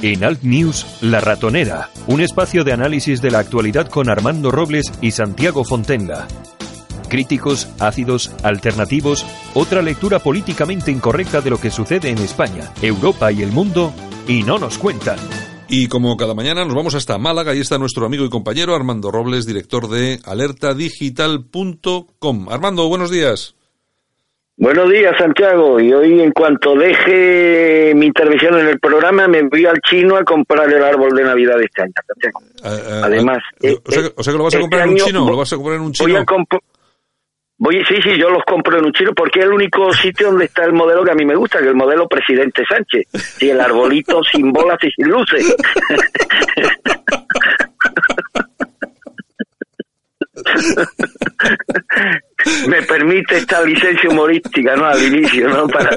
En Alt News, La Ratonera, un espacio de análisis de la actualidad con Armando Robles y Santiago Fontenga. Críticos, ácidos, alternativos, otra lectura políticamente incorrecta de lo que sucede en España, Europa y el mundo, y no nos cuentan. Y como cada mañana nos vamos hasta Málaga, y está nuestro amigo y compañero Armando Robles, director de alertadigital.com. Armando, buenos días. Buenos días, Santiago. Y hoy, en cuanto deje mi intervención en el programa, me voy al chino a comprar el árbol de Navidad de este año, Santiago. Eh, eh, Además, eh, o, sea, eh, o sea que lo vas a este comprar en un chino, lo vas a comprar en un chino. voy, sí, sí, yo los compro en un chino porque es el único sitio donde está el modelo que a mí me gusta, que es el modelo Presidente Sánchez. Y el arbolito sin bolas y sin luces. me permite esta licencia humorística, ¿no? Al inicio, ¿no? Para,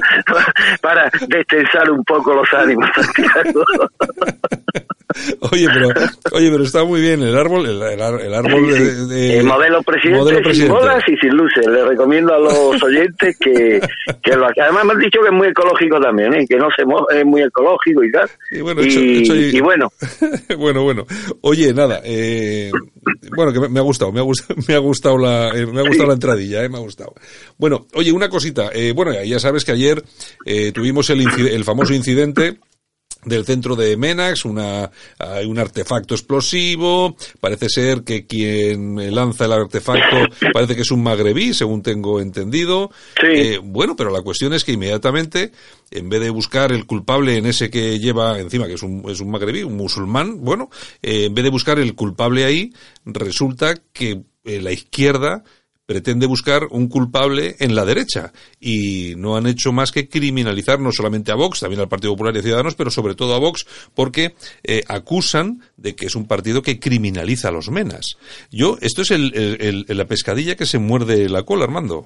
para destensar un poco los ánimos, Santiago. Oye, pero, oye, pero está muy bien el árbol, el, el árbol de, de- el modelo presidente, modelo sin presidente. bolas y sin luces. Le recomiendo a los oyentes que, que lo. Además me han dicho que es muy ecológico también, ¿eh? que no se mo es muy ecológico y tal. Y bueno, y, hecho- hecho y- y bueno, bueno, bueno. Oye, nada, eh, bueno, que me, me ha gustado, me ha gustado, me ha gustado la, eh, me ha gustado la entradilla, eh, me ha gustado. Bueno, oye, una cosita, eh, bueno, ya sabes que ayer eh, tuvimos el, el famoso incidente del centro de Menax, una, hay un artefacto explosivo, parece ser que quien lanza el artefacto parece que es un magrebí, según tengo entendido. Sí. Eh, bueno, pero la cuestión es que inmediatamente, en vez de buscar el culpable en ese que lleva encima, que es un, es un magrebí, un musulmán, bueno, eh, en vez de buscar el culpable ahí, resulta que eh, la izquierda pretende buscar un culpable en la derecha y no han hecho más que criminalizar no solamente a Vox, también al Partido Popular y a Ciudadanos, pero sobre todo a Vox porque eh, acusan de que es un partido que criminaliza a los menas. Yo, esto es el, la pescadilla que se muerde la cola, Armando.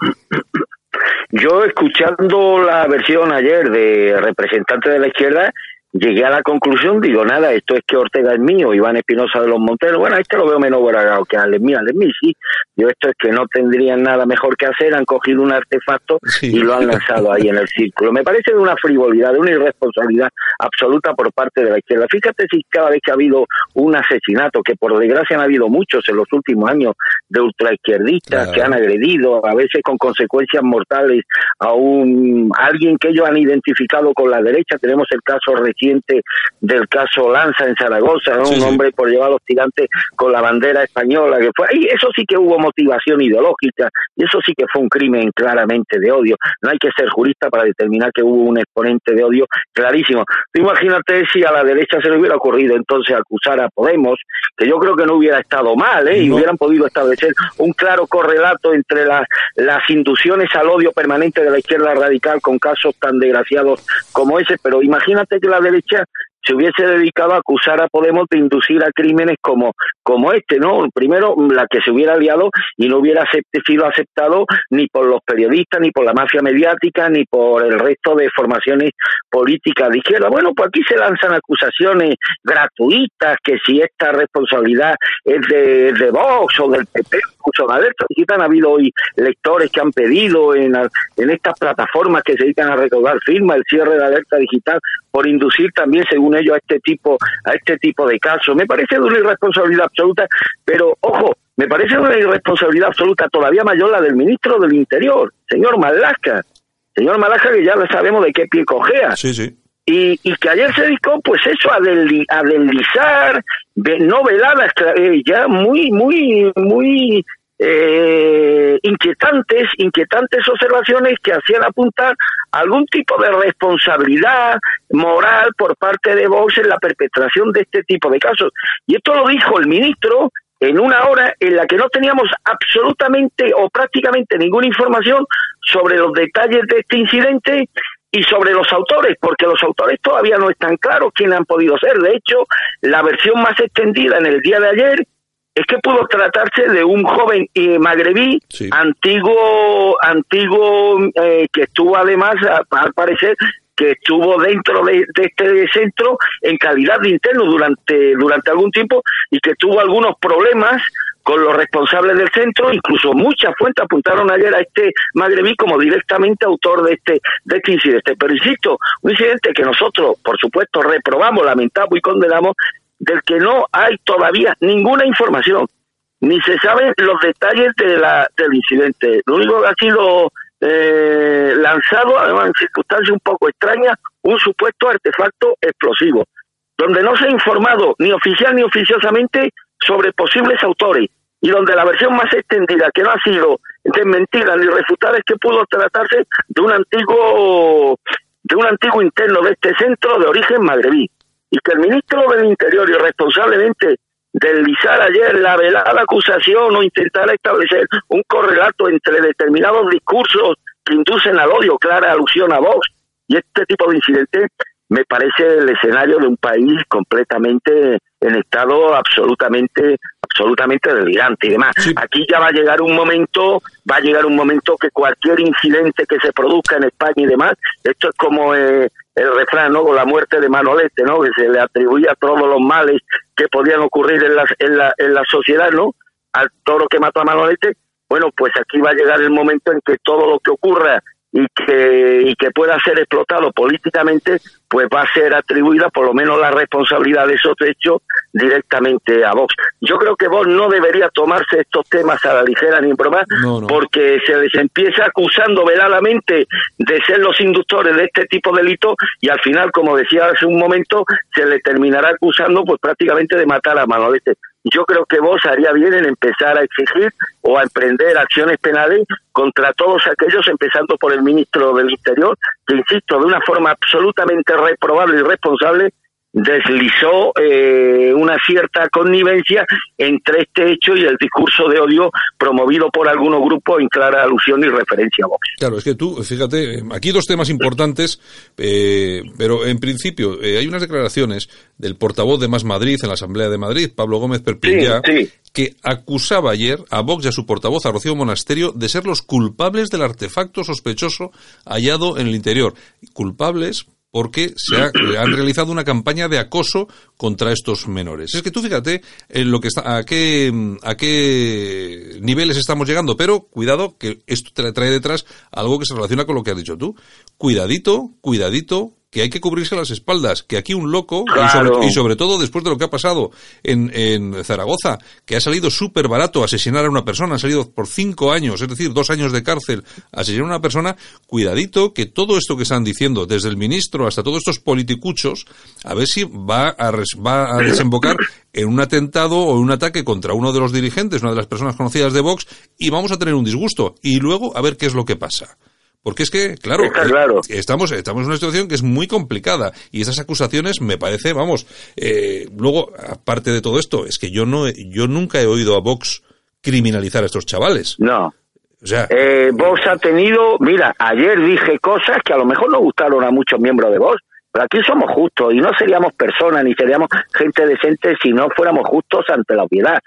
yo escuchando la versión ayer de representante de la izquierda, llegué a la conclusión, digo, nada, esto es que Ortega es mío, Iván Espinosa de los Monteros, bueno, este lo veo menos bragado que Alemí, Alemí, sí, yo esto es que no tendrían nada mejor que hacer, han cogido un artefacto Sí. y lo han lanzado ahí en el círculo. Me parece de una frivolidad, de una irresponsabilidad absoluta por parte de la izquierda. Fíjate si cada vez que ha habido un asesinato, que por desgracia han habido muchos en los últimos años, de ultraizquierdistas Claro. que han agredido, a veces con consecuencias mortales, a un a alguien que ellos han identificado con la derecha. Tenemos el caso reciente del caso Lanza en Zaragoza, ¿no? Sí, un hombre por llevar a los tirantes con la bandera española que fue. Y eso sí que hubo motivación ideológica y eso sí que fue un crimen claramente de odio. No hay que ser jurista para determinar que hubo un exponente de odio clarísimo. Tú imagínate si a la derecha se le hubiera ocurrido entonces acusar a Podemos, que yo creo que no hubiera estado mal, ¿eh? y No. hubieran podido establecer un claro correlato entre las, las inducciones al odio permanente de la izquierda radical con casos tan desgraciados como ese. Pero imagínate que la derecha se hubiese dedicado a acusar a Podemos de inducir a crímenes como, como este, ¿no? Primero, la que se hubiera liado y no hubiera sido aceptado ni por los periodistas, ni por la mafia mediática, ni por el resto de formaciones políticas de izquierda. Bueno, pues aquí se lanzan acusaciones gratuitas, que si esta responsabilidad es de, Vox o del PP, o de Alerta Digital, han habido hoy lectores que han pedido en, en estas plataformas que se dedican a recaudar firmas el cierre de Alerta Digital por inducir también, según ellos, a este tipo, a este tipo de casos. Me parece de una irresponsabilidad absoluta, pero ojo, me parece una irresponsabilidad absoluta todavía mayor la del ministro del Interior, señor Malaca. Señor Malaca, que ya lo sabemos de qué pie cojea Sí, sí. y, y que ayer se dedicó pues eso a, desli- a deslizar de noveladas eh, ya muy muy muy eh, inquietantes inquietantes observaciones que hacían apuntar algún tipo de responsabilidad moral por parte de Vox en la perpetración de este tipo de casos y esto lo dijo el ministro en una hora en la que no teníamos absolutamente o prácticamente ninguna información sobre los detalles de este incidente y sobre los autores, porque los autores todavía no están claros quiénes han podido ser. De hecho, la versión más extendida en el día de ayer es que pudo tratarse de un joven eh, magrebí, antiguo, antiguo eh, que estuvo además, al parecer, que estuvo dentro de, este centro en calidad de interno durante, durante algún tiempo y que tuvo algunos problemas con los responsables del centro, incluso muchas fuentes apuntaron ayer a este magrebí como directamente autor de este, de este incidente. Pero insisto, un incidente que nosotros, por supuesto, reprobamos, lamentamos y condenamos, del que no hay todavía ninguna información, ni se saben los detalles de la, del incidente. Lo único que ha sido eh, lanzado, además en circunstancias un poco extrañas, un supuesto artefacto explosivo, donde no se ha informado ni oficial ni oficiosamente sobre posibles autores y donde la versión más extendida, que no ha sido desmentida ni refutada, es que pudo tratarse de un antiguo de un antiguo interno de este centro de origen magrebí y que el ministro del Interior irresponsablemente deslizar ayer la velada acusación o intentar establecer un correlato entre determinados discursos que inducen al odio, clara alusión a Vox y este tipo de incidentes, me parece el escenario de un país completamente en estado absolutamente absolutamente delirante y demás. Aquí ya va a llegar un momento, va a llegar un momento que cualquier incidente que se produzca en España y demás, esto es como eh, el refrán, ¿no? Con la muerte de Manolete, ¿no? Que se le atribuía todos los males que podían ocurrir en la, en la, en la sociedad, ¿no? Al toro que mató a Manolete. Bueno, pues aquí va a llegar el momento en que todo lo que ocurra y que, y que pueda ser explotado políticamente, pues va a ser atribuida por lo menos la responsabilidad de esos hechos directamente a Vox. Yo creo que Vox no debería tomarse estos temas a la ligera ni en broma, porque se les empieza acusando veladamente de ser los inductores de este tipo de delitos y al final, como decía hace un momento, se le terminará acusando pues prácticamente de matar a Manolete yo creo que vos haría bien en empezar a exigir o a emprender acciones penales contra todos aquellos, empezando por el ministro del Interior, que, insisto, de una forma absolutamente reprobable y irresponsable, deslizó eh, una cierta connivencia entre este hecho y el discurso de odio promovido por algunos grupos en clara alusión y referencia a Vox. Claro, es que tú, fíjate, aquí dos temas importantes, eh, pero en principio eh, hay unas declaraciones del portavoz de Más Madrid en la Asamblea de Madrid, Pablo Gómez Perpilla, que acusaba ayer a Vox y a su portavoz, a Rocío Monasterio, de ser los culpables del artefacto sospechoso hallado en el interior. Culpables porque se ha, han realizado una campaña de acoso contra estos menores. Es que tú fíjate en lo que está, a qué, a qué niveles estamos llegando, pero cuidado que esto trae detrás algo que se relaciona con lo que has dicho tú. Cuidadito, cuidadito, que hay que cubrirse las espaldas, que aquí un loco, y, sobre, todo después de lo que ha pasado en, en Zaragoza, que ha salido súper barato asesinar a una persona, ha salido por cinco años, es decir, dos años de cárcel, asesinar a una persona, cuidadito que todo esto que están diciendo, desde el ministro hasta todos estos politicuchos, a ver si va a, va a desembocar en un atentado o en un ataque contra uno de los dirigentes, una de las personas conocidas de Vox, y vamos a tener un disgusto, y luego a ver qué es lo que pasa. Porque es que, claro, eh, estamos, estamos en una situación que es muy complicada y esas acusaciones me parece, vamos, eh, luego, aparte de todo esto, es que yo no, yo nunca he oído a Vox criminalizar a estos chavales. No. O sea, eh, Vox ha tenido, mira, ayer dije cosas que a lo mejor no gustaron a muchos miembros de Vox, pero aquí somos justos y no seríamos personas ni seríamos gente decente si no fuéramos justos ante la piedad.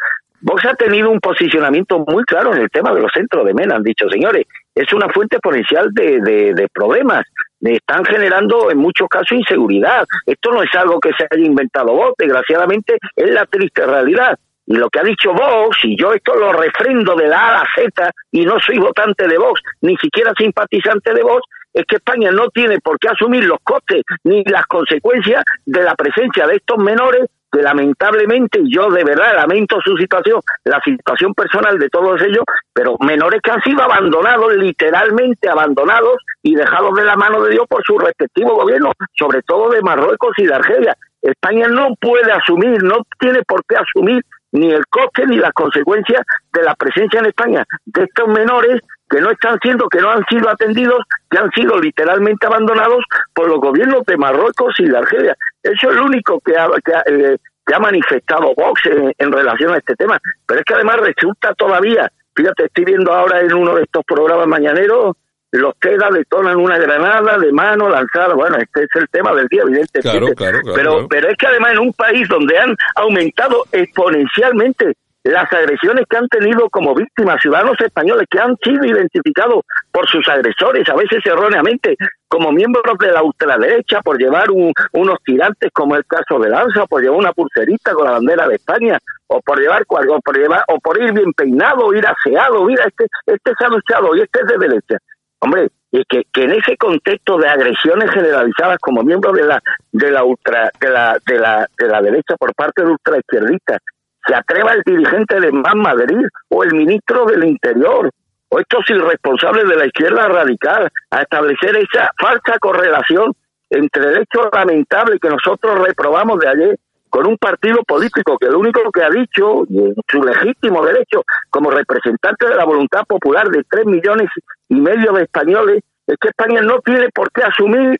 Vox ha tenido un posicionamiento muy claro en el tema de los centros de MENA. Han dicho, señores, es una fuente potencial de, de, problemas. Están generando en muchos casos inseguridad. Esto no es algo que se haya inventado Vox, desgraciadamente es la triste realidad. Y lo que ha dicho Vox, y yo esto lo refrendo de la A a la Z, y no soy votante de Vox, ni siquiera simpatizante de Vox, es que España no tiene por qué asumir los costes ni las consecuencias de la presencia de estos menores que lamentablemente yo de verdad lamento su situación, la situación personal de todos ellos, pero menores que han sido abandonados, literalmente abandonados y dejados de la mano de Dios por su respectivo gobierno, sobre todo de Marruecos y de Argelia. España no puede asumir, no tiene por qué asumir ni el coste ni las consecuencias de la presencia en España de estos menores que no están siendo, que no han sido atendidos, que han sido literalmente abandonados por los gobiernos de Marruecos y de Argelia. Eso es lo único que ha, que ha, eh, manifestado Vox en, relación a este tema. Pero es que además resulta todavía, fíjate, estoy viendo ahora en uno de estos programas mañaneros los TEDA detonan una granada de mano lanzada. Bueno, este es el tema del día, evidentemente. Claro, claro, claro, pero, pero es que además en un país donde han aumentado exponencialmente las agresiones que han tenido como víctimas ciudadanos españoles que han sido identificados por sus agresores, a veces erróneamente, como miembros de la ultraderecha por llevar un- unos tirantes como el caso de Lanza, por llevar una pulserita con la bandera de España, o por llevar o por llevar, o por ir bien peinado, ir aseado, mira, este, este luchado y este es de derecha. Hombre, y que, que en ese contexto de agresiones generalizadas como miembros de la de la ultra de la de la de la derecha por parte de ultraizquierdistas se atreva el dirigente de Más Madrid o el ministro del Interior. O estos irresponsables de la izquierda radical a establecer esa falsa correlación entre el hecho lamentable que nosotros reprobamos de ayer con un partido político que lo único que ha dicho, y en su legítimo derecho, como representante de la voluntad popular de tres millones y medio de españoles, es que España no tiene por qué asumir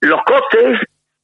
los costes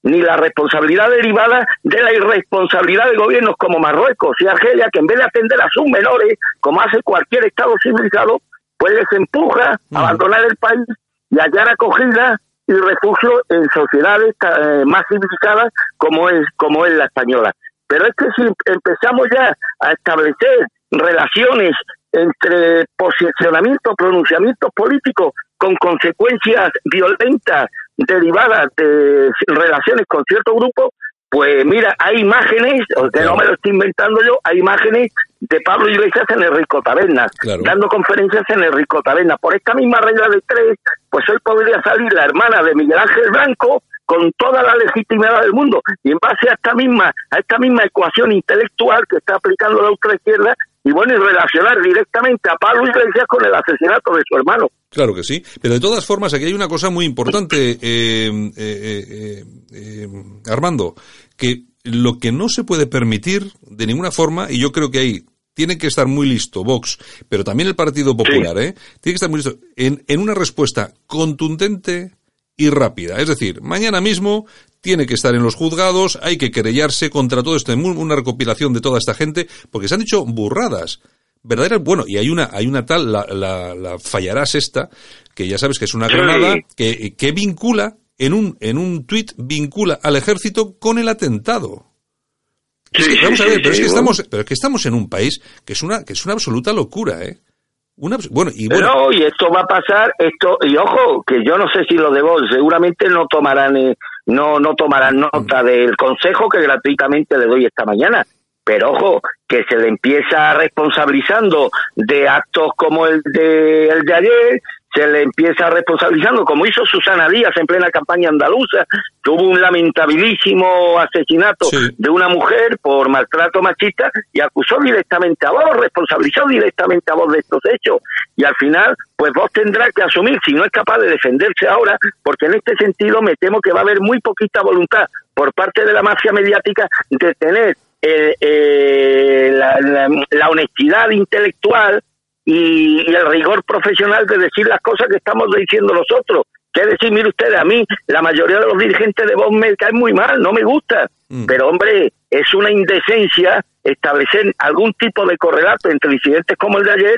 ni la responsabilidad derivada de la irresponsabilidad de gobiernos como Marruecos y Argelia, que en vez de atender a sus menores, como hace cualquier Estado civilizado, pues les empuja a abandonar el país y hallar acogida y refugio en sociedades eh, más civilizadas como es, como es la española. Pero es que si empezamos ya a establecer relaciones entre posicionamientos, pronunciamientos políticos con consecuencias violentas derivadas de relaciones con cierto grupo, pues mira, hay imágenes, que no me lo estoy inventando yo, hay imágenes de Pablo Iglesias en el Rico Taberna, Claro. dando conferencias en el Rico Taberna. Por esta misma regla de tres, pues hoy podría salir la hermana de Miguel Ángel Blanco con toda la legitimidad del mundo y en base a esta misma a esta misma ecuación intelectual que está aplicando la ultraizquierda y bueno y relacionar directamente a Pablo Iglesias con el asesinato de su hermano. Claro que sí, pero de todas formas aquí hay una cosa muy importante, eh, eh, eh, eh, Armando, que lo que no se puede permitir de ninguna forma, y yo creo que ahí tiene que estar muy listo Vox, pero también el Partido Popular, ¿eh? Tiene que estar muy listo en, en una respuesta contundente y rápida. Es decir, mañana mismo tiene que estar en los juzgados, hay que querellarse contra todo esto, una recopilación de toda esta gente, porque se han dicho burradas verdaderas, bueno, y hay una, hay una tal, la, la, la fallarás esta, que ya sabes que es una granada, que, que vincula, en un, en un tuit, vincula al ejército con el atentado. Es que, vamos a ver, pero es que estamos, pero es que estamos en un país que es una, que es una absoluta locura, eh. Una, bueno, y bueno, No, y esto va a pasar, esto, y ojo, que yo no sé si los de Vox seguramente no tomarán, eh, no, no tomarán nota del consejo que gratuitamente le doy esta mañana. Pero ojo, que se le empieza responsabilizando de actos como el de, el de ayer, se le empieza responsabilizando, como hizo Susana Díaz en plena campaña andaluza, hubo un lamentabilísimo asesinato Sí. de una mujer por maltrato machista y acusó directamente a vos, responsabilizó directamente a vos de estos hechos. Y al final, pues vos tendrás que asumir, si no es capaz de defenderse ahora, porque en este sentido me temo que va a haber muy poquita voluntad por parte de la mafia mediática de tener eh, eh, la, la- la honestidad intelectual y, y el rigor profesional de decir las cosas que estamos diciendo nosotros. Que decir, mire ustedes, a mí la mayoría de los dirigentes de Vox me caen muy mal, no me gusta. Mm. Pero hombre, es una indecencia establecer algún tipo de correlato entre incidentes como el de ayer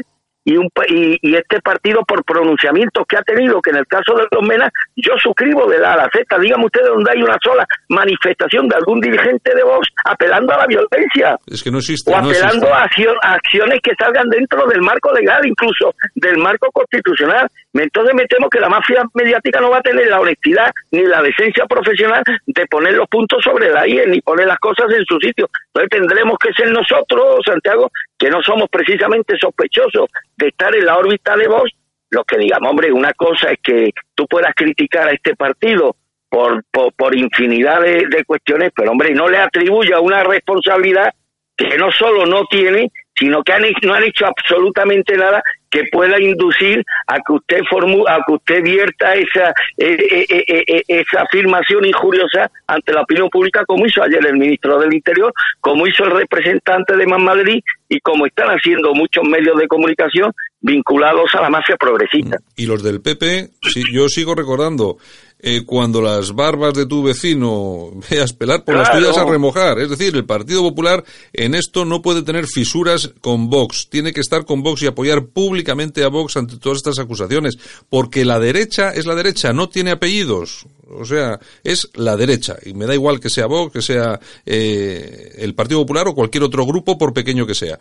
y, un, pa- y, y este partido por pronunciamientos que ha tenido, que en el caso de los Menas, yo suscribo de la A la Z. Dígame ustedes donde hay una sola manifestación de algún dirigente de Vox apelando a la violencia es que no existe, o no apelando existe. acción- a acciones que salgan dentro del marco legal, incluso del marco constitucional. Entonces me temo que la mafia mediática no va a tener la honestidad ni la decencia profesional de poner los puntos sobre la I ni poner las cosas en su sitio. Entonces tendremos que ser nosotros, Santiago, que no somos precisamente sospechosos de estar en la órbita de vos, los que digamos, hombre, una cosa es que tú puedas criticar a este partido por, por, por infinidad de, de cuestiones, pero hombre, no le atribuya una responsabilidad que no solo no tiene, sino que han, no han hecho absolutamente nada que pueda inducir a que usted formu a que usted vierta esa eh, esa afirmación injuriosa ante la opinión pública como hizo ayer el ministro del Interior, como hizo el representante de Más Madrid y como están haciendo muchos medios de comunicación vinculados a la mafia progresista. Y los del PP, yo sigo recordando eh, cuando las barbas de tu vecino veas pelar por las tuyas a remojar. Es decir, el Partido Popular en esto no puede tener fisuras con Vox. Tiene que estar con Vox y apoyar públicamente a Vox ante todas estas acusaciones. Porque la derecha es la derecha, no tiene apellidos. O sea, es la derecha. Y me da igual que sea Vox, que sea eh, el Partido Popular o cualquier otro grupo, por pequeño que sea.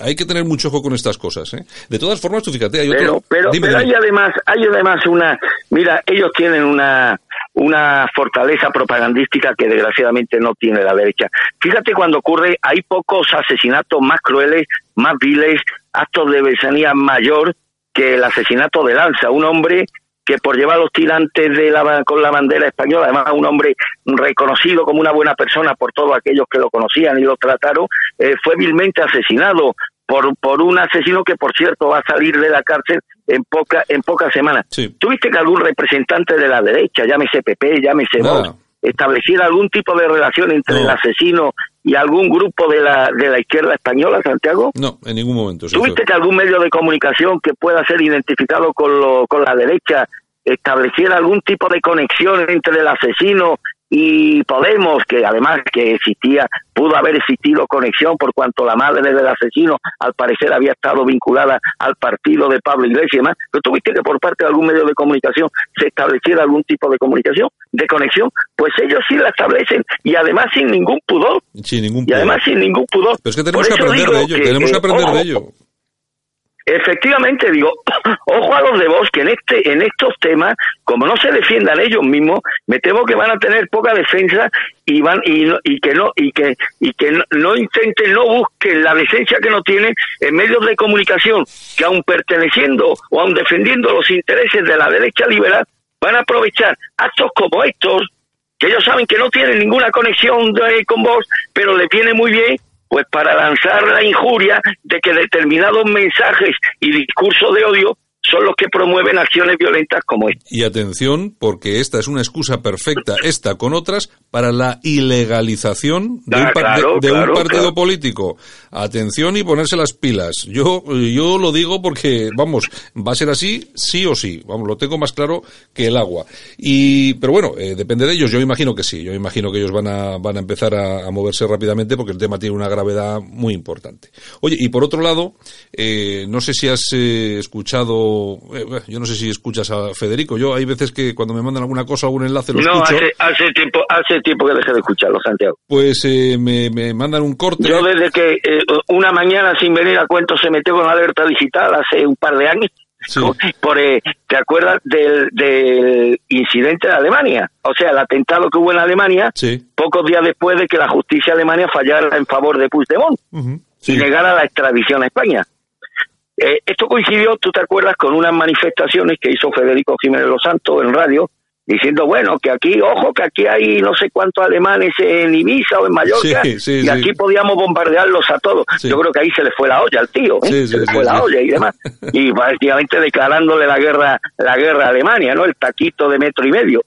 Hay que tener mucho ojo con estas cosas. ¿eh? De todas formas, tú fíjate, hay otro... Pero, pero, hay además, hay además una... Mira, ellos tienen una una fortaleza propagandística que desgraciadamente no tiene la derecha. Fíjate cuando ocurre, hay pocos asesinatos más crueles, más viles, actos de besanía mayor que el asesinato de Lanza, un hombre que por llevar los tirantes de la, con la bandera española, además un hombre reconocido como una buena persona por todos aquellos que lo conocían y lo trataron, eh, fue vilmente asesinado por, por un asesino que, por cierto, va a salir de la cárcel en poca en pocas semanas. ¿Tuviste que algún representante de la derecha, llámese PP, llámese Vox, estableciera algún tipo de relación entre el asesino y algún grupo de la, de la izquierda española, Santiago? No, en ningún momento. ¿Tuviste que algún medio de comunicación que pueda ser identificado con, lo, con la derecha estableciera algún tipo de conexión entre el asesino y Podemos, que además que existía, pudo haber existido conexión por cuanto la madre del asesino al parecer había estado vinculada al partido de Pablo Iglesias y demás, pero tuviste que por parte de algún medio de comunicación se estableciera algún tipo de comunicación, de conexión, pues ellos sí la establecen y además sin ningún pudor. Sin ningún pudor. Y además sin ningún pudor. Pero es que tenemos que aprender de ello, tenemos que aprender de ello. Efectivamente, digo, ojo a los de vos que en este, en estos temas, como no se defiendan ellos mismos, me temo que van a tener poca defensa y van y, y que no y que y que no, intenten, no busquen la decencia que no tienen en medios de comunicación que aun perteneciendo o aun defendiendo los intereses de la derecha liberal van a aprovechar actos como estos que ellos saben que no tienen ninguna conexión con vos, pero le viene muy bien pues para lanzar la injuria de que determinados mensajes y discursos de odio son los que promueven acciones violentas como esta. Y atención, porque esta es una excusa perfecta, esta con otras, para la ilegalización de, un, ah, partido político. Atención y ponerse las pilas. Yo, yo lo digo porque, vamos, va a ser así, sí o sí. Vamos, lo tengo más claro que el agua. Y, pero bueno, eh, depende de ellos. Yo imagino que sí. Yo imagino que ellos van a, van a empezar a, moverse rápidamente porque el tema tiene una gravedad muy importante. Oye, y por otro lado, eh, no sé si has eh, escuchado eh, yo no sé si escuchas a Federico. Yo hay veces que cuando me mandan alguna cosa, algún enlace, lo escucho. No, hace, tiempo, hace tiempo que dejé de escucharlo, Santiago. Pues eh, me, mandan un corte. Yo desde que eh, una mañana sin venir a cuento se metió con la alerta digital hace un par de años. Por, ¿Te acuerdas del, del, incidente de Alemania? O sea, el atentado que hubo en Alemania, pocos días después de que la justicia alemana fallara en favor de Puigdemont y negara la extradición a España. Eh, esto coincidió, tú te acuerdas, con unas manifestaciones que hizo Federico Jiménez Los Santos en radio, diciendo, bueno, que aquí, ojo, que aquí hay no sé cuántos alemanes en Ibiza o en Mallorca, y aquí podíamos bombardearlos a todos. Yo creo que ahí se le fue la olla al tío, ¿eh? se le fue la olla y demás. y prácticamente declarándole la guerra, la guerra a Alemania, ¿no? El taquito de metro y medio.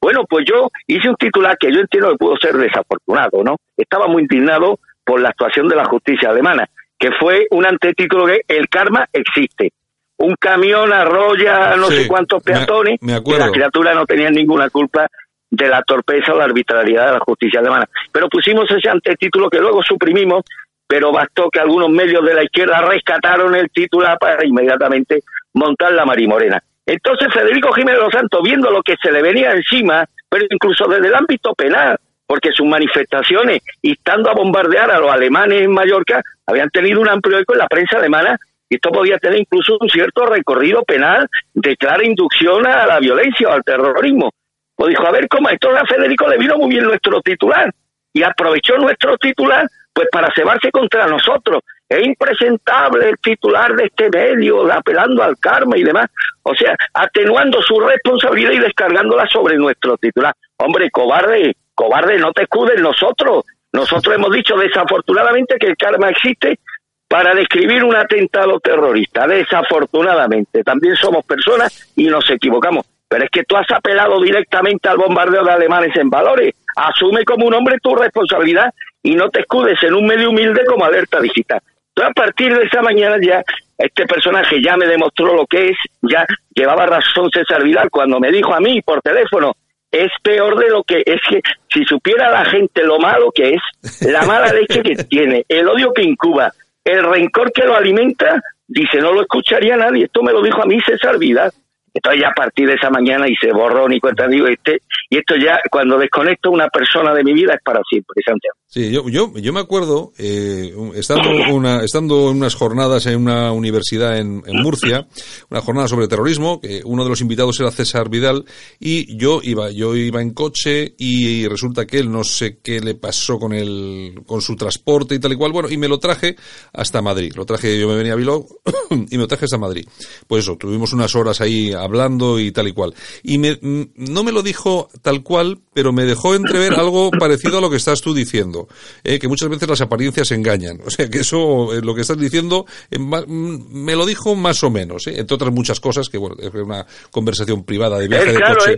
Bueno, pues yo hice un titular que yo entiendo que pudo ser desafortunado, ¿no? Estaba muy indignado por la actuación de la justicia alemana que fue un antetítulo de El karma existe. Un camión arrolla no sé cuántos peatones me, y las criaturas no tenían ninguna culpa de la torpeza o la arbitrariedad de la justicia alemana. Pero pusimos ese antetítulo que luego suprimimos, pero bastó que algunos medios de la izquierda rescataron el titular para inmediatamente montar la marimorena. Entonces Federico Jiménez Los Santos, viendo lo que se le venía encima, pero incluso desde el ámbito penal, porque sus manifestaciones, instando a bombardear a los alemanes en Mallorca, habían tenido un amplio eco en la prensa alemana y esto podía tener incluso un cierto recorrido penal de clara inducción a la violencia o al terrorismo. Pues dijo, a ver cómo esto a Federico le vino muy bien nuestro titular y aprovechó nuestro titular pues para cebarse contra nosotros. Es impresentable el titular de este medio, apelando al karma y demás. O sea, atenuando su responsabilidad y descargándola sobre nuestro titular. Hombre, cobarde, cobarde, no te escudes nosotros. Nosotros hemos dicho desafortunadamente que el karma existe para describir un atentado terrorista. Desafortunadamente, también somos personas y nos equivocamos. Pero es que tú has apelado directamente al bombardeo de alemanes en valores. Asume como un hombre tu responsabilidad y no te escudes en un medio humilde como alerta digital. Entonces, a partir de esa mañana ya este personaje ya me demostró lo que es, ya llevaba razón César Vidal cuando me dijo a mí por teléfono, es peor de lo que es que si supiera la gente lo malo que es, la mala leche que tiene, el odio que incuba, el rencor que lo alimenta, dice, no lo escucharía nadie. Esto me lo dijo a mí César Vidal. Entonces ya a partir de esa mañana hice borrón y cuenta, digo, este, y esto ya, cuando desconecto una persona de mi vida es para siempre, Santiago. Sí, yo, yo, yo me acuerdo, eh, estando, una, estando en unas jornadas en una universidad en, Murcia, una jornada sobre terrorismo, que uno de los invitados era César Vidal, y yo iba, yo iba en coche y resulta que él no sé qué le pasó con el, con su transporte y tal y cual, bueno, y me lo traje hasta Madrid. Lo traje, yo me venía a Bilbao y me lo traje hasta Madrid. Pues eso, tuvimos unas horas ahí hablando y tal y cual. Y me, no me lo dijo tal cual, pero me dejó entrever algo parecido a lo que estás tú diciendo, eh, que muchas veces las apariencias engañan. O sea, que eso, eh, lo que estás diciendo, eh, me lo dijo más o menos, eh, entre otras muchas cosas, que bueno, es una conversación privada de viaje de coche.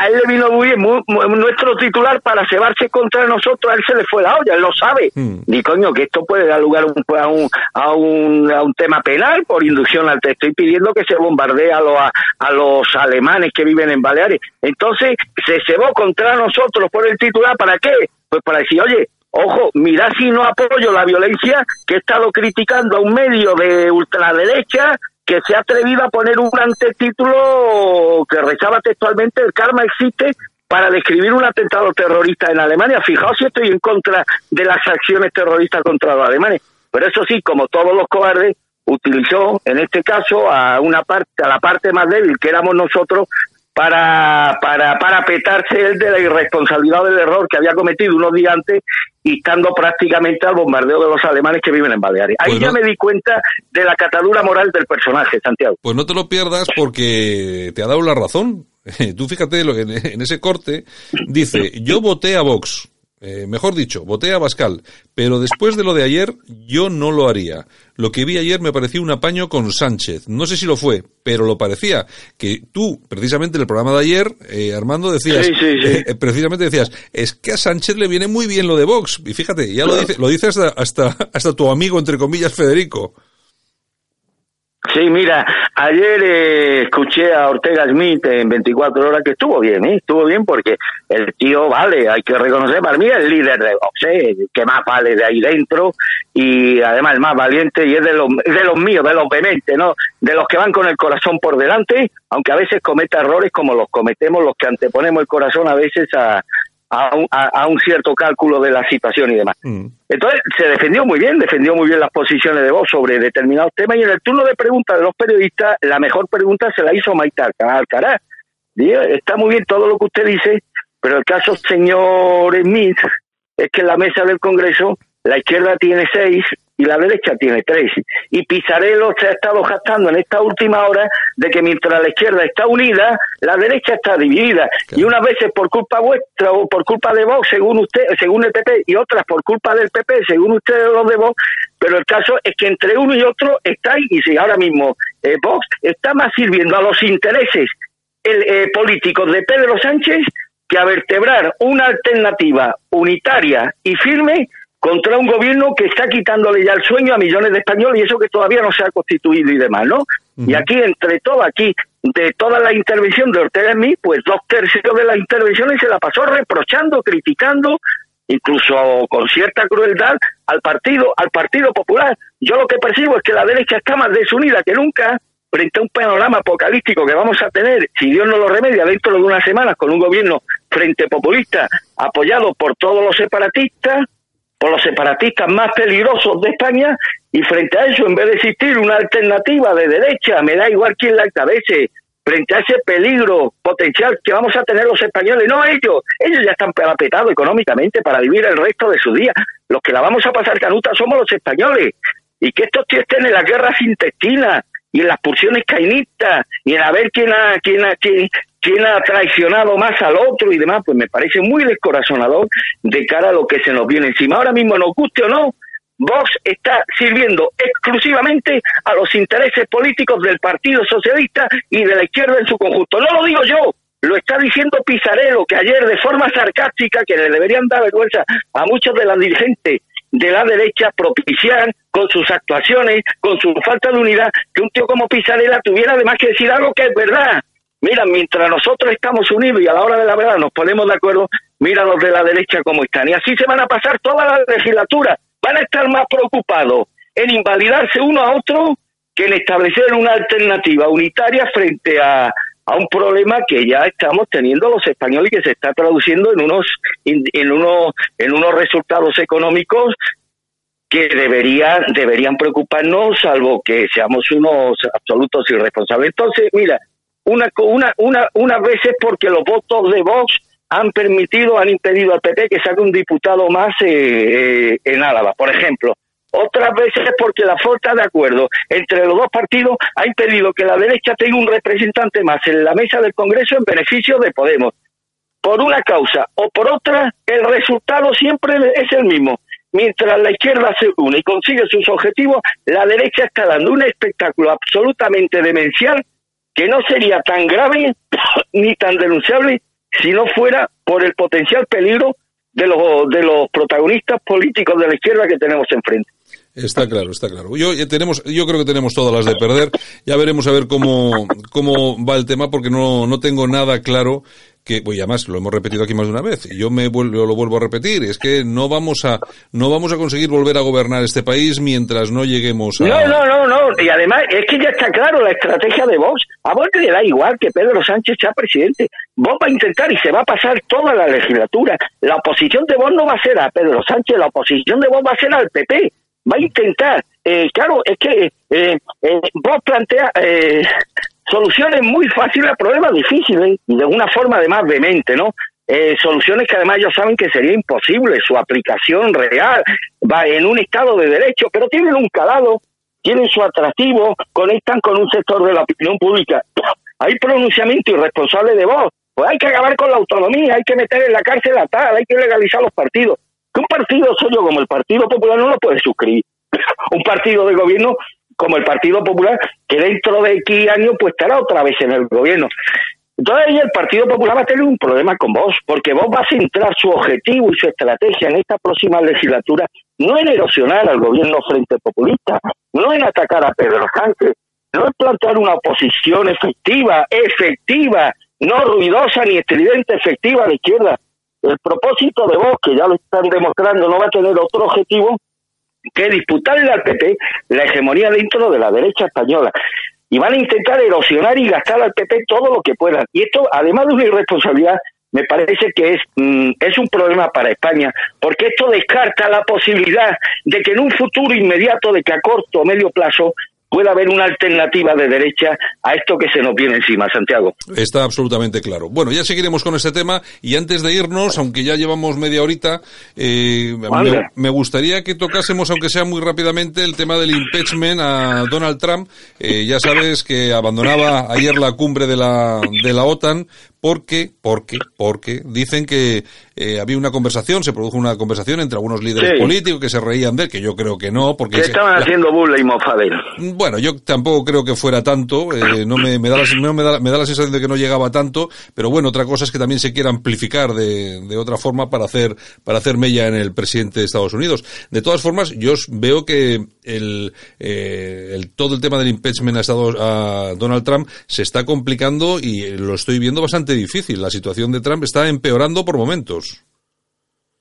A él le vino muy bien muy, nuestro titular para cebarse contra nosotros, a él se le fue la olla, él lo sabe. Mm. Ni coño, que esto puede dar lugar a, un, a, un, a un tema penal por inducción al texto. Estoy pidiendo que se bombardee a los, a los alemanes que viven en Baleares. Entonces, se cebó contra nosotros por el titular, ¿para qué? Pues para decir, oye, ojo, mira si no apoyo la violencia que he estado criticando a un medio de ultraderecha que se ha atrevido a poner un antetítulo que rezaba textualmente el karma existe para describir un atentado terrorista en Alemania. Fijaos si estoy en contra de las acciones terroristas contra los alemanes. Pero eso sí, como todos los cobardes, utilizó en este caso a una parte, a la parte más débil que éramos nosotros para, para, para petarse él de la irresponsabilidad del error que había cometido unos días antes y estando prácticamente al bombardeo de los alemanes que viven en Baleares. Ahí pues ya me di cuenta de la catadura moral del personaje, Santiago. Pues no te lo pierdas porque te ha dado la razón. Tú fíjate, en ese corte dice, yo voté a Vox. Eh, mejor dicho, voté a Bascal, pero después de lo de ayer yo no lo haría. Lo que vi ayer me pareció un apaño con Sánchez. No sé si lo fue, pero lo parecía. Que tú, precisamente en el programa de ayer, eh, Armando, decías, eh, precisamente decías, es que a Sánchez le viene muy bien lo de Vox. Y fíjate, ya lo dice, lo dice hasta, hasta, hasta tu amigo, entre comillas, Federico. Sí, mira, ayer eh, escuché a Ortega Smith en 24 horas que estuvo bien, ¿eh? estuvo bien porque el tío vale, hay que reconocer, para mí es el líder de Vox, ¿eh? que más vale de ahí dentro y además el más valiente y es de los, de los míos, de los vehementes, ¿no? De los que van con el corazón por delante, aunque a veces cometa errores como los cometemos los que anteponemos el corazón a veces a, a un, a, un, cierto cálculo de la situación y demás. Mm. Entonces, se defendió muy bien, defendió muy bien las posiciones de voz sobre determinados temas y en el turno de preguntas de los periodistas, la mejor pregunta se la hizo Maite Alcaraz. Está muy bien todo lo que usted dice, pero el caso, señor Smith, es que en la mesa del Congreso la izquierda tiene seis y la derecha tiene tres. Y Pizarello se ha estado jactando en esta última hora de que mientras la izquierda está unida, la derecha está dividida. Y unas veces por culpa vuestra o por culpa de Vox, según usted, según el PP, y otras por culpa del PP, según ustedes los de Vox. Pero el caso es que entre uno y otro está, y si ahora mismo eh, Vox está más sirviendo a los intereses el, eh, políticos de Pedro Sánchez que a vertebrar una alternativa unitaria y firme contra un gobierno que está quitándole ya el sueño a millones de españoles y eso que todavía no se ha constituido y demás, ¿no? Y aquí, entre todo, aquí, de toda la intervención de Ortega en mí, pues dos tercios de las intervenciones se la pasó reprochando, criticando, incluso con cierta crueldad al partido, al Partido Popular. Yo lo que percibo es que la derecha está más desunida que nunca frente a un panorama apocalíptico que vamos a tener, si Dios no lo remedia, dentro de unas semanas con un gobierno frente populista apoyado por todos los separatistas, por los separatistas más peligrosos de España y frente a eso, en vez de existir una alternativa de derecha, me da igual quién la encabece, frente a ese peligro potencial que vamos a tener los españoles, no ellos, ellos ya están apretados económicamente para vivir el resto de su día, los que la vamos a pasar canuta somos los españoles, y que estos tíos estén en las guerras intestinas y en las pulsiones cainistas y en a ver quién ha, quién ha, quién, quién ha traicionado más al otro y demás, pues me parece muy descorazonador de cara a lo que se nos viene encima. Ahora mismo, nos guste o no, Vox está sirviendo exclusivamente a los intereses políticos del Partido Socialista y de la izquierda en su conjunto. No lo digo yo, lo está diciendo Pizarello, que ayer de forma sarcástica, que le deberían dar vergüenza a muchos de las dirigentes de la derecha propiciar con sus actuaciones, con su falta de unidad, que un tío como Pisarela tuviera además que decir algo que es verdad. Mira, mientras nosotros estamos unidos y a la hora de la verdad nos ponemos de acuerdo, mira los de la derecha cómo están. Y así se van a pasar toda la legislatura. Van a estar más preocupados en invalidarse uno a otro que en establecer una alternativa unitaria frente a, a un problema que ya estamos teniendo los españoles y que se está traduciendo en unos en unos en unos resultados económicos que deberían deberían preocuparnos salvo que seamos unos absolutos irresponsables entonces mira una una una unas veces porque los votos de Vox han permitido han impedido al PP que saque un diputado más eh, eh, en Álava por ejemplo otras veces porque la falta de acuerdo entre los dos partidos ha impedido que la derecha tenga un representante más en la mesa del Congreso en beneficio de Podemos. Por una causa o por otra, el resultado siempre es el mismo. Mientras la izquierda se une y consigue sus objetivos, la derecha está dando un espectáculo absolutamente demencial que no sería tan grave ni tan denunciable si no fuera por el potencial peligro de los, de los protagonistas políticos de la izquierda que tenemos enfrente. Está claro, está claro. Yo, ya tenemos, yo creo que tenemos todas las de perder. Ya veremos a ver cómo, cómo va el tema, porque no, no tengo nada claro que, pues además lo hemos repetido aquí más de una vez, y yo me vuelvo, lo vuelvo a repetir, es que no vamos a, no vamos a conseguir volver a gobernar este país mientras no lleguemos a... No, no, no, no, y además es que ya está claro la estrategia de Vox. A Vox le da igual que Pedro Sánchez sea presidente. Vox va a intentar y se va a pasar toda la legislatura. La oposición de Vox no va a ser a Pedro Sánchez, la oposición de Vox va a ser al PP va a intentar, eh, claro, es que eh, eh, vos plantea eh, soluciones muy fáciles a problemas difíciles y de una forma además vehemente, ¿no? Eh, soluciones que además ellos saben que sería imposible su aplicación real, va en un estado de derecho, pero tienen un calado, tienen su atractivo, conectan con un sector de la opinión pública. Hay pronunciamiento irresponsable de voz, pues hay que acabar con la autonomía, hay que meter en la cárcel a tal, hay que legalizar los partidos que un partido serio como el Partido Popular no lo puede suscribir. un partido de gobierno como el Partido Popular, que dentro de X años pues estará otra vez en el gobierno. Entonces ahí el Partido Popular va a tener un problema con vos, porque vos vas a centrar su objetivo y su estrategia en esta próxima legislatura no en erosionar al gobierno frente populista, no en atacar a Pedro Sánchez, no en plantear una oposición efectiva, efectiva, no ruidosa ni estridente, efectiva a la izquierda, el propósito de Vox, que ya lo están demostrando, no va a tener otro objetivo que disputarle al PP la hegemonía dentro de la derecha española. Y van a intentar erosionar y gastar al PP todo lo que puedan. Y esto, además de una irresponsabilidad, me parece que es, mm, es un problema para España, porque esto descarta la posibilidad de que en un futuro inmediato, de que a corto o medio plazo, pueda haber una alternativa de derecha a esto que se nos viene encima, Santiago. Está absolutamente claro. Bueno, ya seguiremos con este tema y antes de irnos, aunque ya llevamos media horita, eh, me, gustaría que tocásemos, aunque sea muy rápidamente, el tema del impeachment a Donald Trump. Eh, ya sabes que abandonaba ayer la cumbre de la, de la OTAN porque, porque, porque dicen que eh, había una conversación, se produjo una conversación entre algunos líderes políticos que se reían de él, que yo creo que no, porque... Que estaban haciendo burla y mofadero. Bueno, yo tampoco creo que fuera tanto, eh, no, me, me, da la, me, da, me da la sensación de que no llegaba tanto, pero bueno, otra cosa es que también se quiera amplificar de, de otra forma para hacer, para hacer mella en el presidente de Estados Unidos. De todas formas, yo veo que el, eh, el todo el tema del impeachment a, Estados, a Donald Trump se está complicando y lo estoy viendo bastante difícil. La situación de Trump está empeorando por momentos.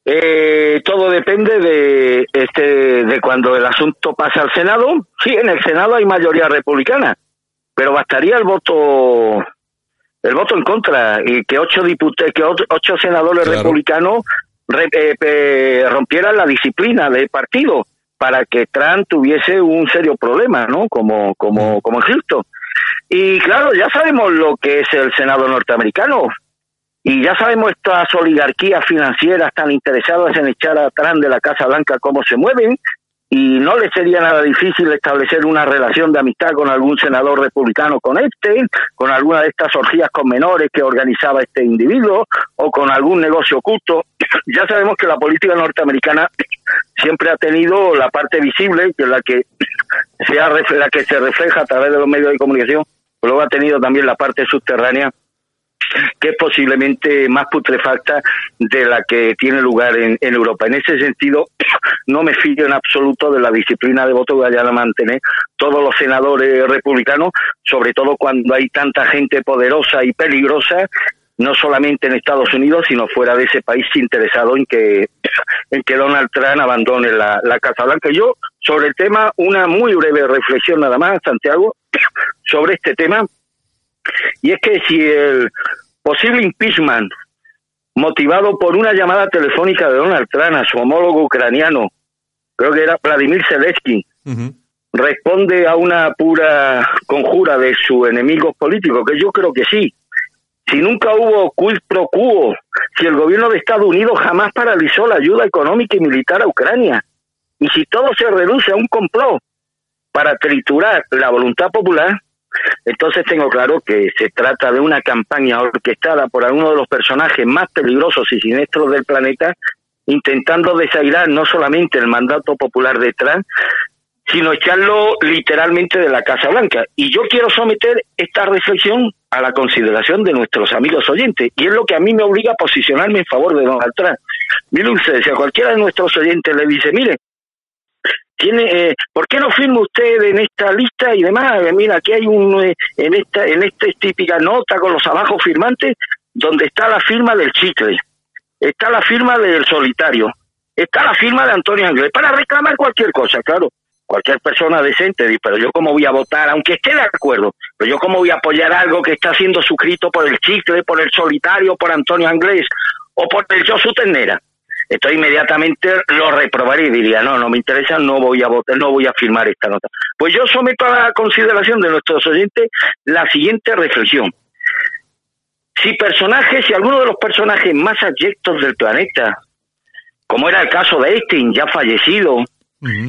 Eh, todo depende de este de cuando el asunto pasa al Senado. Sí, en el Senado hay mayoría republicana, pero bastaría el voto el voto en contra y que ocho diputados, que ocho senadores republicanos eh, rompieran la disciplina del partido para que Trump tuviese un serio problema, ¿no? Como como como Egipto. Y claro, ya sabemos lo que es el Senado norteamericano. Y ya sabemos estas oligarquías financieras tan interesadas en echar atrás de la Casa Blanca cómo se mueven. Y no le sería nada difícil establecer una relación de amistad con algún senador republicano con este, con alguna de estas orgías con menores que organizaba este individuo, o con algún negocio oculto. Ya sabemos que la política norteamericana siempre ha tenido la parte visible, que es la que, sea, la que se refleja a través de los medios de comunicación, luego ha tenido también la parte subterránea que es posiblemente más putrefacta de la que tiene lugar en, Europa. En ese sentido, no me fío en absoluto de la disciplina de voto que vayan a mantener todos los senadores republicanos, sobre todo cuando hay tanta gente poderosa y peligrosa no solamente en Estados Unidos, sino fuera de ese país interesado en que, en que Donald Trump abandone la, la Casa Blanca. Yo, sobre el tema, una muy breve reflexión nada más, Santiago, sobre este tema, y es que si el posible impeachment motivado por una llamada telefónica de Donald Trump a su homólogo ucraniano, creo que era Vladimir Zelensky, responde a una pura conjura de su enemigo político, que yo creo que sí, si nunca hubo quid pro quo, si el gobierno de Estados Unidos jamás paralizó la ayuda económica y militar a Ucrania, y si todo se reduce a un complot para triturar la voluntad popular, entonces tengo claro que se trata de una campaña orquestada por alguno de los personajes más peligrosos y siniestros del planeta, intentando desairar no solamente el mandato popular de Trump, sino echarlo literalmente de la Casa Blanca. Y yo quiero someter esta reflexión a la consideración de nuestros amigos oyentes, y es lo que a mí me obliga a posicionarme en favor de Donald Trump. Mire usted, si a cualquiera de nuestros oyentes le dice, mire, tiene, eh, ¿por qué no firma usted en esta lista y demás? Eh, mira, aquí hay un, eh, en esta, en esta típica nota con los abajo firmantes, donde está la firma del chicle, está la firma del solitario, está la firma de Antonio Anglés, para reclamar cualquier cosa, claro cualquier persona decente pero yo cómo voy a votar, aunque esté de acuerdo, pero yo cómo voy a apoyar algo que está siendo suscrito por el Chicle, por el Solitario, por Antonio Anglés o por el Josu Ternera. Esto inmediatamente lo reprobaría y diría, no, no me interesa, no voy a votar, no voy a firmar esta nota. Pues yo someto a la consideración de nuestros oyentes la siguiente reflexión. Si personajes, si alguno de los personajes más abyectos del planeta, como era el caso de Einstein, ya fallecido,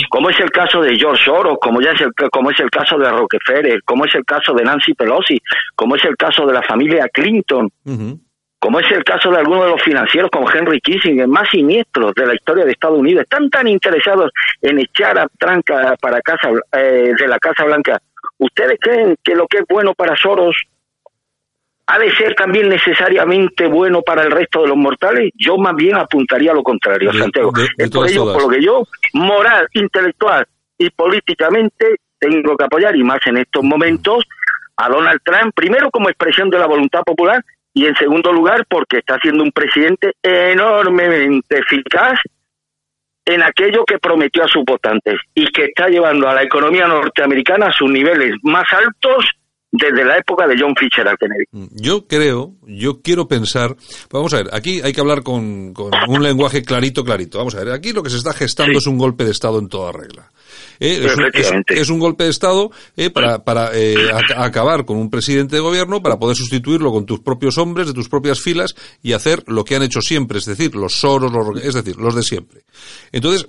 como es el caso de George Soros, como ya es el como es el caso de Rockefeller, como es el caso de Nancy Pelosi, como es el caso de la familia Clinton, como es el caso de algunos de los financieros como Henry Kissinger, más siniestros de la historia de Estados Unidos, están tan interesados en echar a tranca para casa eh, de la Casa Blanca. ¿Ustedes creen que lo que es bueno para Soros ha de ser también necesariamente bueno para el resto de los mortales, yo más bien apuntaría a lo contrario, Santiago. es por ello por lo que yo, moral, intelectual y políticamente, tengo que apoyar, y más en estos momentos, a Donald Trump, primero como expresión de la voluntad popular, y en segundo lugar porque está siendo un presidente enormemente eficaz en aquello que prometió a sus votantes y que está llevando a la economía norteamericana a sus niveles más altos desde la época de John Fisher al Kennedy. Mm, yo creo, yo quiero pensar, vamos a ver, aquí hay que hablar con, un lenguaje clarito, clarito. Vamos a ver, aquí lo que se está gestando es un golpe de Estado en toda regla. Eh, es, un, golpe de Estado eh, para, para eh, acabar con un presidente de gobierno, para poder sustituirlo con tus propios hombres, de tus propias filas, y hacer lo que han hecho siempre, es decir, los soros, los, es decir, los de siempre. Entonces,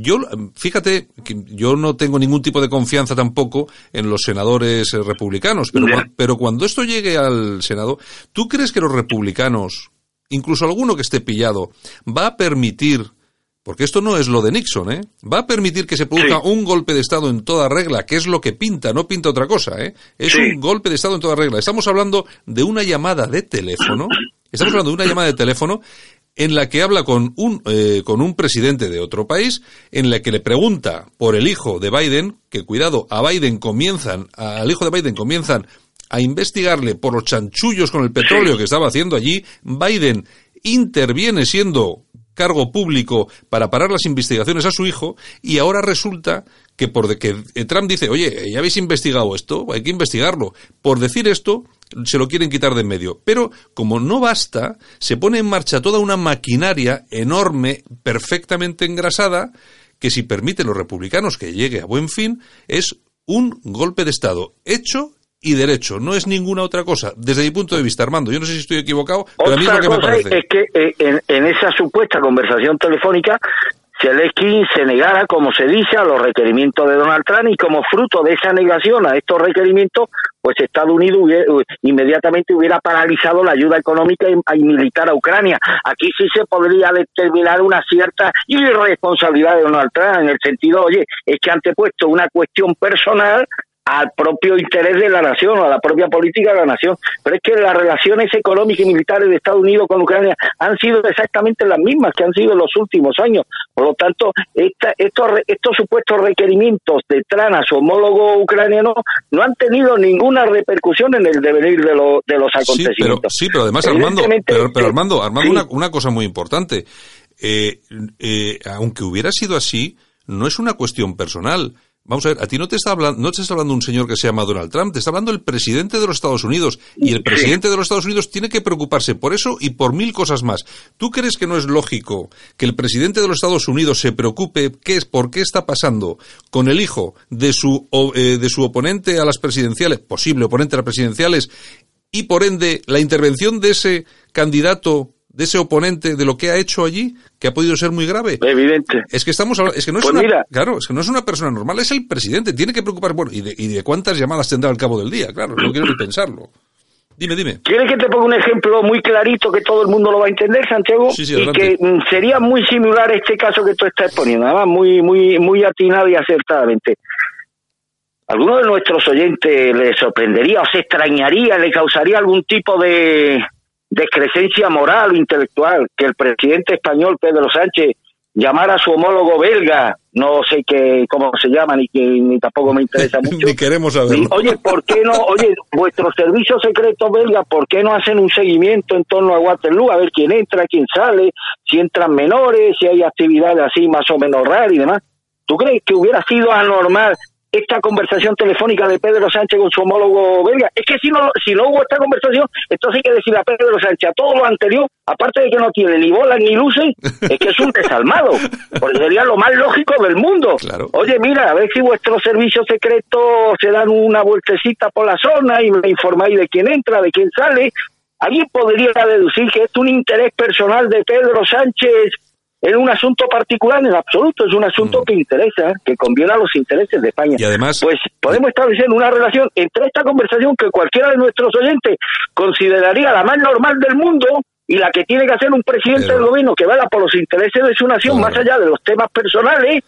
yo, fíjate, que yo no tengo ningún tipo de confianza tampoco en los senadores republicanos, pero, pero cuando esto llegue al Senado, ¿tú crees que los republicanos, incluso alguno que esté pillado, va a permitir porque esto no es lo de Nixon, ¿eh? Va a permitir que se produzca un golpe de Estado en toda regla, que es lo que pinta, no pinta otra cosa, ¿eh? Es un golpe de Estado en toda regla. Estamos hablando de una llamada de teléfono, estamos hablando de una llamada de teléfono en la que habla con un, eh, con un presidente de otro país, en la que le pregunta por el hijo de Biden, que cuidado, a Biden comienzan, al hijo de Biden comienzan a investigarle por los chanchullos con el petróleo que estaba haciendo allí, Biden interviene siendo cargo público para parar las investigaciones a su hijo y ahora resulta que por que Trump dice, oye, ya habéis investigado esto, hay que investigarlo. Por decir esto, se lo quieren quitar de en medio. Pero como no basta, se pone en marcha toda una maquinaria enorme, perfectamente engrasada, que si permiten los republicanos que llegue a buen fin, es un golpe de Estado hecho y derecho, no es ninguna otra cosa, desde mi punto de vista, Armando. Yo no sé si estoy equivocado, pero a mí es lo que me parece. Es que eh, en, esa supuesta conversación telefónica, Zelensky se negara, como se dice, a los requerimientos de Donald Trump y como fruto de esa negación a estos requerimientos, pues Estados Unidos inmediatamente hubiera paralizado la ayuda económica y, y, militar a Ucrania. Aquí sí se podría determinar una cierta irresponsabilidad de Donald Trump en el sentido, oye, es que han puesto una cuestión personal al propio interés de la nación o a la propia política de la nación. Pero es que las relaciones económicas y militares de Estados Unidos con Ucrania han sido exactamente las mismas que han sido en los últimos años. Por lo tanto, esta, estos, estos supuestos requerimientos de Trump a su homólogo ucraniano no han tenido ninguna repercusión en el devenir de, de los acontecimientos. Sí, pero, además, Armando, pero, Armando, Armando una, una, cosa muy importante. Eh, eh, aunque hubiera sido así, no es una cuestión personal Vamos a ver, a ti no te está hablando, no te está hablando un señor que se llama Donald Trump, te está hablando el presidente de los Estados Unidos. Y el presidente de los Estados Unidos tiene que preocuparse por eso y por mil cosas más. ¿Tú crees que no es lógico que el presidente de los Estados Unidos se preocupe qué es, por qué está pasando con el hijo de su, eh, de su oponente a las presidenciales, posible oponente a las presidenciales, y por ende la intervención de ese candidato de ese oponente de lo que ha hecho allí que ha podido ser muy grave evidente es que estamos es que no es pues una claro es que no es una persona normal es el presidente tiene que preocupar bueno y de, y de cuántas llamadas tendrá al cabo del día claro no quiero ni pensarlo Dime, dime. ¿Quieres que te ponga un ejemplo muy clarito que todo el mundo lo va a entender, Santiago? Sí, sí, y que mm, sería muy similar a este caso que tú estás poniendo, además muy, muy, muy atinado y acertadamente. ¿Alguno de nuestros oyentes le sorprendería o se extrañaría, le causaría algún tipo de, descrescencia moral o intelectual que el presidente español Pedro Sánchez llamara a su homólogo belga, no sé qué cómo se llama ni que ni tampoco me interesa mucho. ni queremos saberlo. Oye, ¿por qué no? Oye, vuestro servicio secreto belga, ¿por qué no hacen un seguimiento en torno a Waterloo a ver quién entra, quién sale, si entran menores, si hay actividades así más o menos raras y demás? ¿Tú crees que hubiera sido anormal esta conversación telefónica de Pedro Sánchez con su homólogo belga. Es que si no, si no hubo esta conversación, entonces hay que decirle a Pedro Sánchez a todo lo anterior, aparte de que no tiene ni bolas ni luces, es que es un desalmado, porque sería lo más lógico del mundo. Oye, mira, a ver si vuestros servicios secretos se dan una vueltecita por la zona y me informáis de quién entra, de quién sale. Alguien podría deducir que es un interés personal de Pedro Sánchez en un asunto particular en absoluto, es un asunto mm. que interesa, que conviene a los intereses de España. Y además, pues podemos establecer una relación entre esta conversación que cualquiera de nuestros oyentes consideraría la más normal del mundo y la que tiene que hacer un presidente del gobierno que vaya por los intereses de su nación más allá de los temas personales.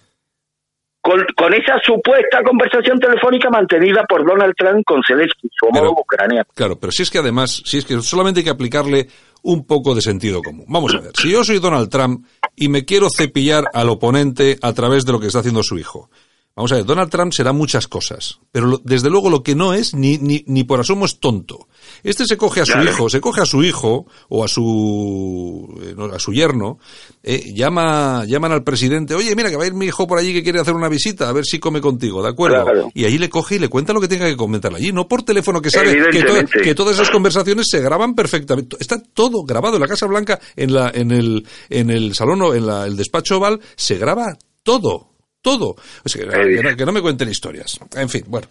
Con, con, esa supuesta conversación telefónica mantenida por Donald Trump con Zelensky, su homólogo ucraniano. Claro, pero si es que además, si es que solamente hay que aplicarle un poco de sentido común. Vamos a ver, si yo soy Donald Trump y me quiero cepillar al oponente a través de lo que está haciendo su hijo, Vamos a ver, Donald Trump será muchas cosas, pero desde luego lo que no es ni, ni, ni por asomo es tonto. Este se coge a su hijo, se coge a su hijo o a su eh, a su yerno, eh, llama llaman al presidente, oye, mira que va a ir mi hijo por allí que quiere hacer una visita, a ver si come contigo, ¿de acuerdo? Y allí le coge y le cuenta lo que tenga que comentar allí, no por teléfono que sabe que, que, todas esas conversaciones se graban perfectamente, está todo grabado en la Casa Blanca, en la en el en el salón o en la, el despacho oval, se graba todo todo. que, no, me cuenten historias. En fin, bueno.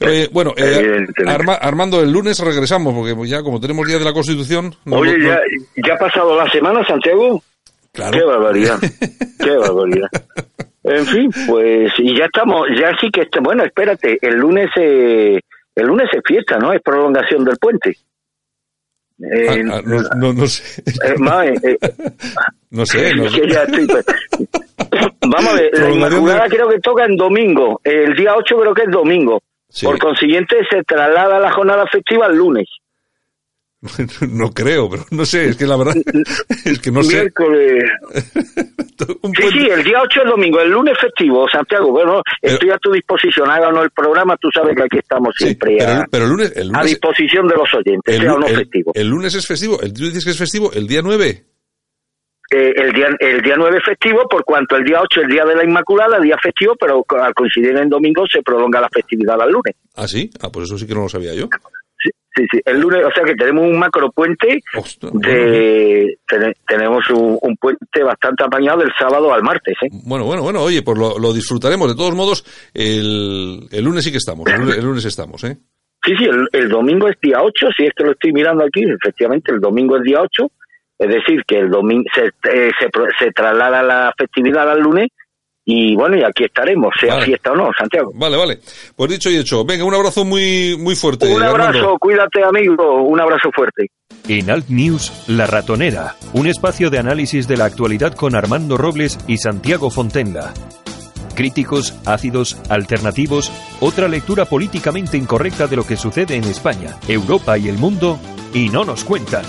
Eh, bueno, eh, Armando, el lunes regresamos, porque ya como tenemos día de la Constitución... Oye, ya, ya ha pasado la semana, Santiago. Claro. Qué barbaridad. Qué barbaridad. En fin, pues, y ya estamos, ya sí que, este, bueno, espérate, el lunes, eh, el lunes es fiesta, ¿no? Es prolongación del puente. Eh, ah, ah, no, no, sé. no sé. No sé. Pues, vamos a ver, la Inmaculada creo que toca en domingo. El día 8 creo que es domingo. Por consiguiente, se traslada la jornada festiva el lunes. No creo, pero no sé, es que la verdad es que no sé. sí, sí, el día 8 es domingo, el lunes festivo, Santiago. Bueno, estoy a tu disposición, no el programa, tú sabes que aquí estamos siempre pero, a, el lunes, a disposición de los oyentes, el, sea o no festivo. El lunes es festivo, el, tú dices que es festivo, el día 9. Eh, el día el día 9 es festivo, por cuanto el día 8 es el día de la Inmaculada, día festivo, pero al coincidir en domingo se prolonga la festividad al lunes. ¿Ah, sí? Ah, pues eso sí que no lo sabía yo. Sí, sí, el lunes, o sea que tenemos un macro puente, de, tenemos un, puente bastante apañado del sábado al martes. ¿eh? Bueno, bueno, bueno, oye, pues lo, disfrutaremos. De todos modos, el, el lunes sí que estamos, el lunes, estamos, ¿eh? Sí, sí, el, domingo es día 8, si es que lo estoy mirando aquí, efectivamente el domingo es día 8, es decir, que el domingo se, eh, se, se traslada la festividad al lunes y bueno, y aquí estaremos, sea fiesta o no, Santiago. Vale, vale. Pues dicho y hecho. Venga, un abrazo muy, muy fuerte. Un abrazo, cuídate amigo, un abrazo fuerte. En Alt News, La Ratonera, un espacio de análisis de la actualidad con Armando Robles y Santiago Fontenga. Críticos, ácidos, alternativos, otra lectura políticamente incorrecta de lo que sucede en España, Europa y el mundo, y no nos cuentan.